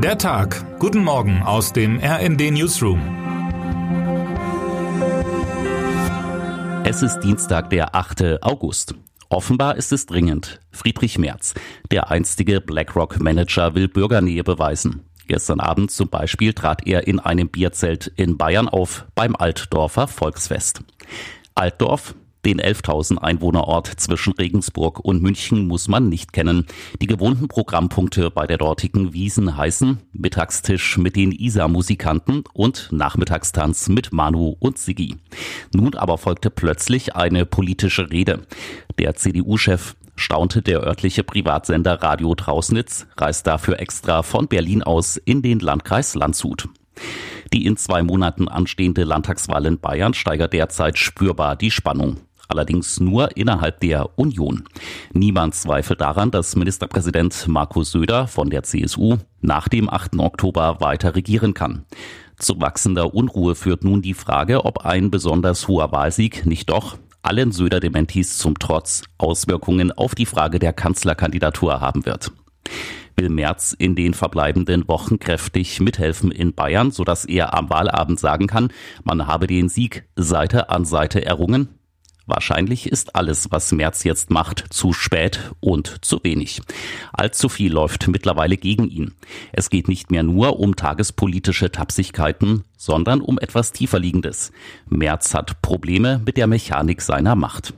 Der Tag. Guten Morgen aus dem RND Newsroom. Es ist Dienstag, der 8. August. Offenbar ist es dringend. Friedrich Merz, der einstige BlackRock-Manager, will Bürgernähe beweisen. Gestern Abend zum Beispiel trat er in einem Bierzelt in Bayern auf beim Altdorfer Volksfest. Altdorf, den 11.000 Einwohnerort zwischen Regensburg und München muss man nicht kennen. Die gewohnten Programmpunkte bei der dortigen Wiesen heißen Mittagstisch mit den ISA-Musikanten und Nachmittagstanz mit Manu und Sigi. Nun aber folgte plötzlich eine politische Rede. Der CDU-Chef staunte der örtliche Privatsender Radio Trausnitz, reist dafür extra von Berlin aus in den Landkreis Landshut. Die in zwei Monaten anstehende Landtagswahl in Bayern steigert derzeit spürbar die Spannung allerdings nur innerhalb der Union. Niemand zweifelt daran, dass Ministerpräsident Markus Söder von der CSU nach dem 8. Oktober weiter regieren kann. Zu wachsender Unruhe führt nun die Frage, ob ein besonders hoher Wahlsieg nicht doch allen Söder-Dementis zum Trotz Auswirkungen auf die Frage der Kanzlerkandidatur haben wird. Will Merz in den verbleibenden Wochen kräftig mithelfen in Bayern, sodass er am Wahlabend sagen kann, man habe den Sieg Seite an Seite errungen? Wahrscheinlich ist alles, was Merz jetzt macht, zu spät und zu wenig. Allzu viel läuft mittlerweile gegen ihn. Es geht nicht mehr nur um tagespolitische Tapsigkeiten, sondern um etwas tieferliegendes. Merz hat Probleme mit der Mechanik seiner Macht.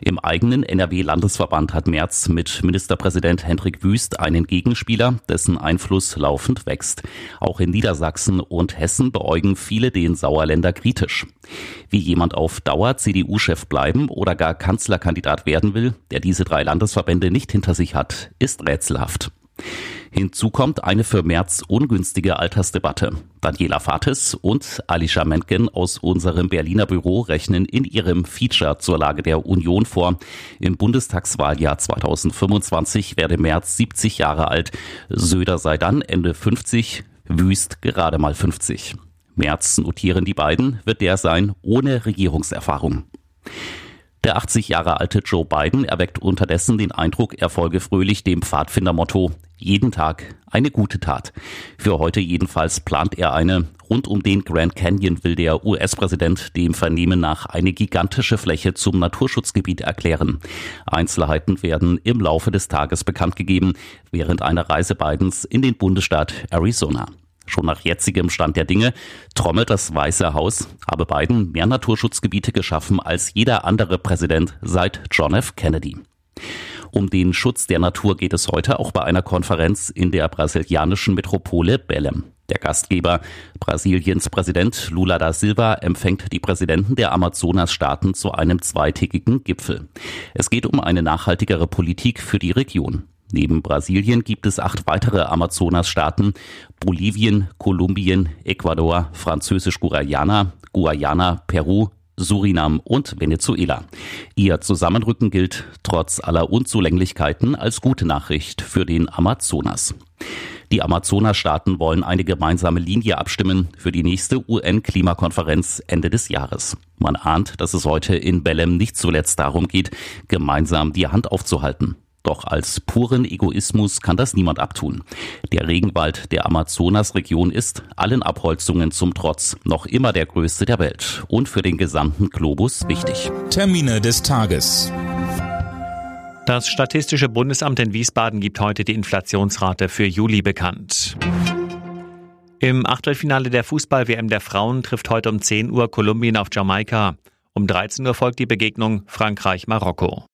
Im eigenen NRW-Landesverband hat Merz mit Ministerpräsident Hendrik Wüst einen Gegenspieler, dessen Einfluss laufend wächst. Auch in Niedersachsen und Hessen beäugen viele den Sauerländer kritisch. Wie jemand auf Dauer CDU-Chef bleiben oder gar Kanzlerkandidat werden will, der diese drei Landesverbände nicht hinter sich hat, ist rätselhaft. Hinzu kommt eine für März ungünstige Altersdebatte. Daniela Fates und Alicia Mentgen aus unserem Berliner Büro rechnen in ihrem Feature zur Lage der Union vor. Im Bundestagswahljahr 2025 werde März 70 Jahre alt. Söder sei dann Ende 50, Wüst gerade mal 50. März notieren die beiden, wird der sein ohne Regierungserfahrung. Der 80 Jahre alte Joe Biden erweckt unterdessen den Eindruck, er folge fröhlich dem Pfadfindermotto jeden Tag eine gute Tat. Für heute jedenfalls plant er eine. Rund um den Grand Canyon will der US-Präsident dem Vernehmen nach eine gigantische Fläche zum Naturschutzgebiet erklären. Einzelheiten werden im Laufe des Tages bekannt gegeben, während einer Reise Bidens in den Bundesstaat Arizona. Schon nach jetzigem Stand der Dinge trommelt das Weiße Haus, habe Biden mehr Naturschutzgebiete geschaffen als jeder andere Präsident seit John F. Kennedy. Um den Schutz der Natur geht es heute auch bei einer Konferenz in der brasilianischen Metropole Belém. Der Gastgeber, Brasiliens Präsident Lula da Silva, empfängt die Präsidenten der Amazonasstaaten zu einem zweitägigen Gipfel. Es geht um eine nachhaltigere Politik für die Region. Neben Brasilien gibt es acht weitere Amazonasstaaten, Bolivien, Kolumbien, Ecuador, Französisch-Guayana, Guayana, Peru, Surinam und Venezuela. Ihr Zusammenrücken gilt trotz aller Unzulänglichkeiten als gute Nachricht für den Amazonas. Die Amazonasstaaten wollen eine gemeinsame Linie abstimmen für die nächste UN-Klimakonferenz Ende des Jahres. Man ahnt, dass es heute in Belém nicht zuletzt darum geht, gemeinsam die Hand aufzuhalten. Doch als puren Egoismus kann das niemand abtun. Der Regenwald der Amazonasregion ist, allen Abholzungen zum Trotz, noch immer der größte der Welt und für den gesamten Globus wichtig. Termine des Tages. Das Statistische Bundesamt in Wiesbaden gibt heute die Inflationsrate für Juli bekannt. Im Achtelfinale der Fußball-WM der Frauen trifft heute um 10 Uhr Kolumbien auf Jamaika. Um 13 Uhr folgt die Begegnung Frankreich-Marokko.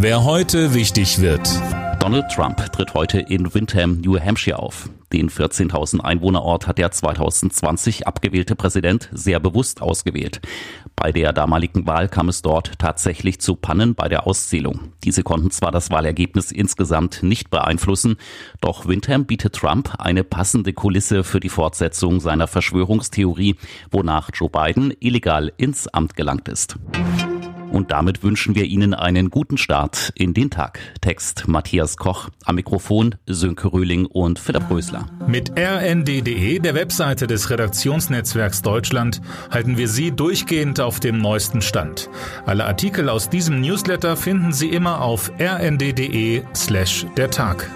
Wer heute wichtig wird. Donald Trump tritt heute in Windham, New Hampshire auf. Den 14.000 Einwohnerort hat der 2020 abgewählte Präsident sehr bewusst ausgewählt. Bei der damaligen Wahl kam es dort tatsächlich zu Pannen bei der Auszählung. Diese konnten zwar das Wahlergebnis insgesamt nicht beeinflussen, doch Windham bietet Trump eine passende Kulisse für die Fortsetzung seiner Verschwörungstheorie, wonach Joe Biden illegal ins Amt gelangt ist. Und damit wünschen wir Ihnen einen guten Start in den Tag. Text Matthias Koch, am Mikrofon Sönke Röhling und Philipp Rösler. Mit rnd.de, der Webseite des Redaktionsnetzwerks Deutschland, halten wir Sie durchgehend auf dem neuesten Stand. Alle Artikel aus diesem Newsletter finden Sie immer auf rnd.de slash der Tag.